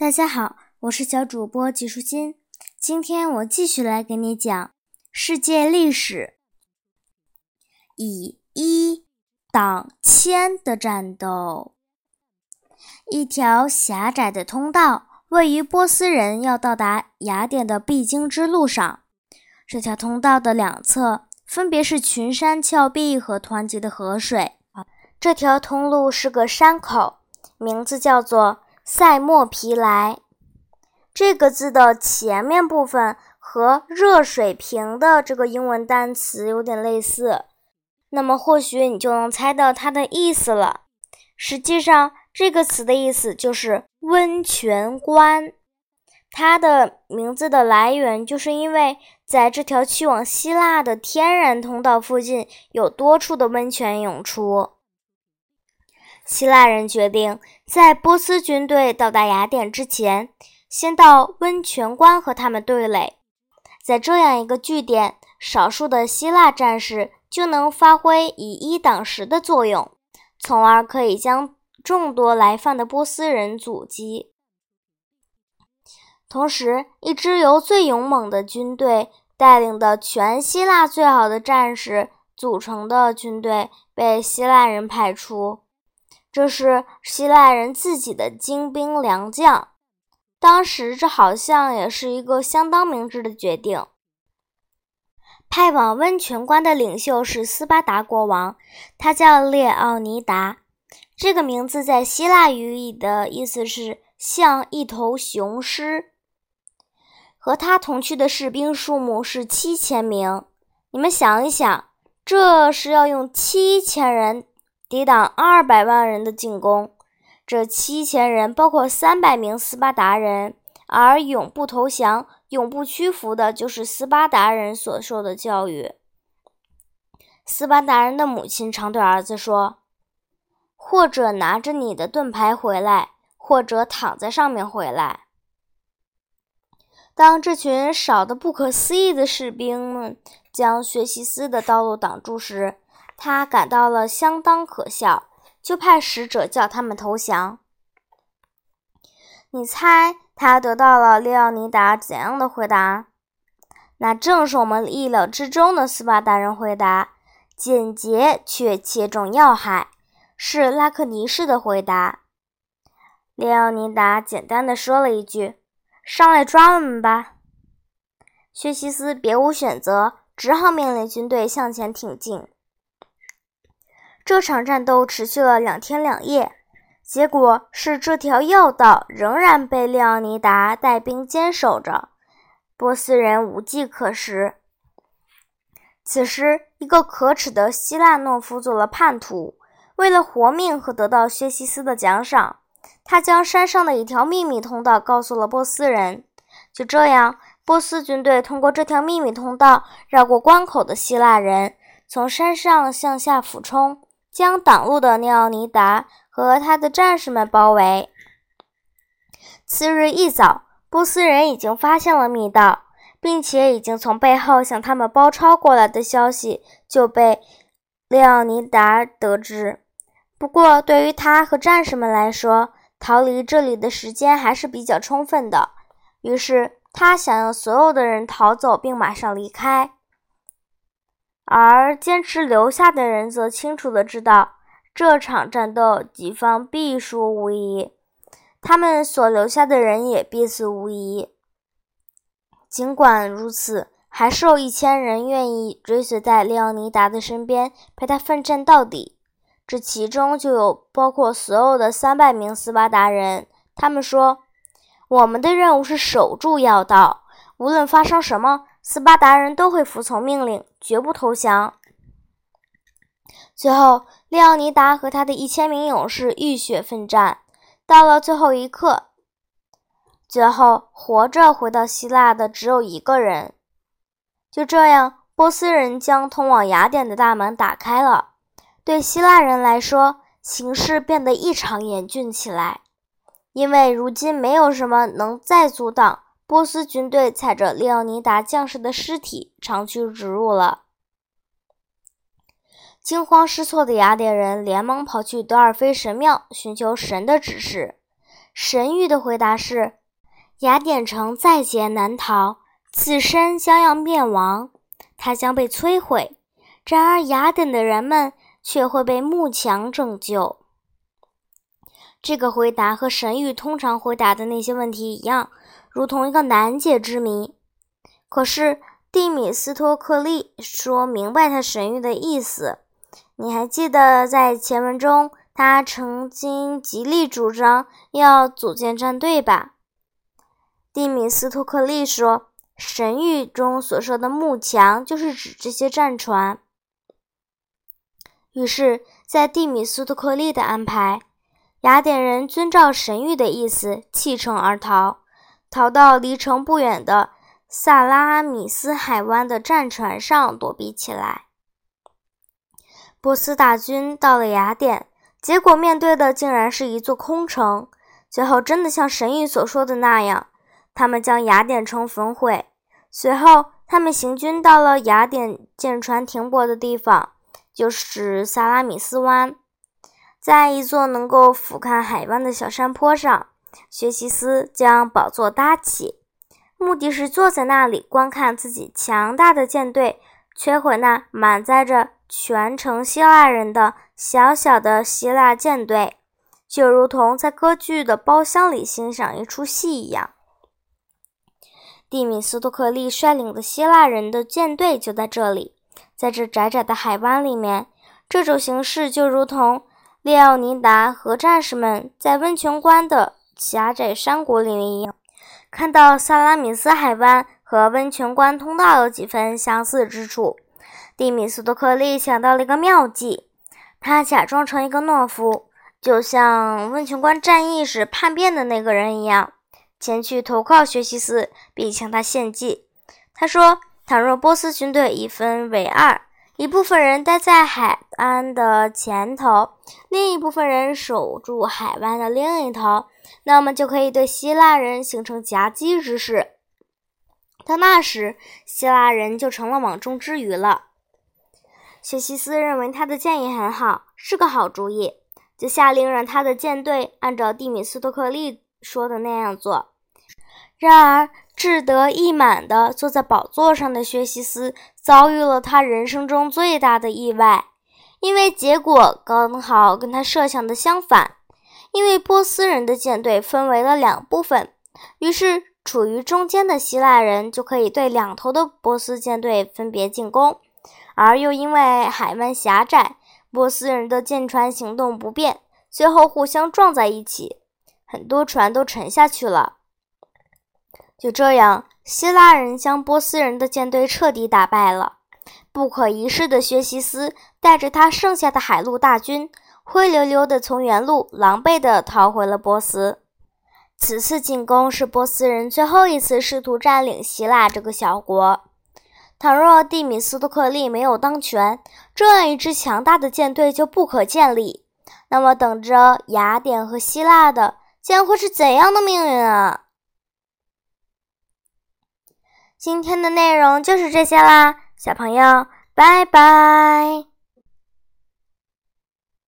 大家好，我是小主播纪舒心。今天我继续来给你讲世界历史，以一挡千的战斗。一条狭窄的通道位于波斯人要到达雅典的必经之路上。这条通道的两侧分别是群山峭壁和湍急的河水。这条通路是个山口，名字叫做。塞莫皮莱这个字的前面部分和热水瓶的这个英文单词有点类似，那么或许你就能猜到它的意思了。实际上，这个词的意思就是温泉关。它的名字的来源就是因为在这条去往希腊的天然通道附近有多处的温泉涌出。希腊人决定在波斯军队到达雅典之前，先到温泉关和他们对垒。在这样一个据点，少数的希腊战士就能发挥以一挡十的作用，从而可以将众多来犯的波斯人阻击。同时，一支由最勇猛的军队带领的全希腊最好的战士组成的军队被希腊人派出。这是希腊人自己的精兵良将，当时这好像也是一个相当明智的决定。派往温泉关的领袖是斯巴达国王，他叫列奥尼达。这个名字在希腊语里的意思是像一头雄狮。和他同去的士兵数目是七千名。你们想一想，这是要用七千人。抵挡二百万人的进攻，这七千人包括三百名斯巴达人，而永不投降、永不屈服的，就是斯巴达人所受的教育。斯巴达人的母亲常对儿子说：“或者拿着你的盾牌回来，或者躺在上面回来。”当这群少得不可思议的士兵们将薛西斯的道路挡住时，他感到了相当可笑，就派使者叫他们投降。你猜他得到了列奥尼达怎样的回答？那正是我们意料之中的斯巴达人回答，简洁却切中要害，是拉克尼式的回答。列奥尼达简单的说了一句：“上来抓我们吧。”薛西斯别无选择，只好命令军队向前挺进。这场战斗持续了两天两夜，结果是这条要道仍然被列奥尼达带兵坚守着，波斯人无计可施。此时，一个可耻的希腊懦夫做了叛徒，为了活命和得到薛西斯的奖赏，他将山上的一条秘密通道告诉了波斯人。就这样，波斯军队通过这条秘密通道绕过关口的希腊人，从山上向下俯冲。将挡路的涅奥尼达和他的战士们包围。次日一早，波斯人已经发现了密道，并且已经从背后向他们包抄过来的消息就被利奥尼达得知。不过，对于他和战士们来说，逃离这里的时间还是比较充分的。于是，他想要所有的人逃走，并马上离开。而坚持留下的人则清楚地知道，这场战斗己方必输无疑，他们所留下的人也必死无疑。尽管如此，还是有一千人愿意追随在列奥尼达的身边，陪他奋战到底。这其中就有包括所有的三百名斯巴达人。他们说：“我们的任务是守住要道，无论发生什么。”斯巴达人都会服从命令，绝不投降。最后，列奥尼达和他的一千名勇士浴血奋战，到了最后一刻，最后活着回到希腊的只有一个人。就这样，波斯人将通往雅典的大门打开了。对希腊人来说，形势变得异常严峻起来，因为如今没有什么能再阻挡。波斯军队踩着列奥尼达将士的尸体长驱直入了。惊慌失措的雅典人连忙跑去德尔菲神庙寻求神的指示。神谕的回答是：雅典城在劫难逃，自身将要灭亡，它将被摧毁。然而，雅典的人们却会被幕墙拯救。这个回答和神谕通常回答的那些问题一样，如同一个难解之谜。可是，蒂米斯托克利说明白他神谕的意思。你还记得在前文中，他曾经极力主张要组建战队吧？蒂米斯托克利说，神谕中所说的幕墙就是指这些战船。于是，在蒂米斯托克利的安排，雅典人遵照神谕的意思弃城而逃，逃到离城不远的萨拉米斯海湾的战船上躲避起来。波斯大军到了雅典，结果面对的竟然是一座空城。最后，真的像神谕所说的那样，他们将雅典城焚毁。随后，他们行军到了雅典舰船停泊的地方，就是萨拉米斯湾。在一座能够俯瞰海湾的小山坡上，学习斯将宝座搭起，目的是坐在那里观看自己强大的舰队摧毁那满载着。全城希腊人的小小的希腊舰队，就如同在歌剧的包厢里欣赏一出戏一样。蒂米斯托克利率领的希腊人的舰队就在这里，在这窄窄的海湾里面。这种形式就如同列奥尼达和战士们在温泉关的狭窄山谷里一样。看到萨拉米斯海湾和温泉关通道有几分相似之处。蒂米斯托克利想到了一个妙计，他假装成一个懦夫，就像温泉关战役时叛变的那个人一样，前去投靠薛西斯，并向他献计。他说：“倘若波斯军队一分为二，一部分人待在海岸的前头，另一部分人守住海湾的另一头，那么就可以对希腊人形成夹击之势。到那时，希腊人就成了网中之鱼了。”薛西斯认为他的建议很好，是个好主意，就下令让他的舰队按照蒂米斯托克利说的那样做。然而，志得意满地坐在宝座上的薛西斯遭遇了他人生中最大的意外，因为结果刚好跟他设想的相反。因为波斯人的舰队分为了两部分，于是处于中间的希腊人就可以对两头的波斯舰队分别进攻。而又因为海湾狭窄，波斯人的舰船行动不便，最后互相撞在一起，很多船都沉下去了。就这样，希腊人将波斯人的舰队彻底打败了。不可一世的薛西斯带着他剩下的海陆大军，灰溜溜地从原路狼狈地逃回了波斯。此次进攻是波斯人最后一次试图占领希腊这个小国。倘若蒂米斯托克利没有当权，这样一支强大的舰队就不可建立。那么，等着雅典和希腊的将会是怎样的命运啊？今天的内容就是这些啦，小朋友，拜拜。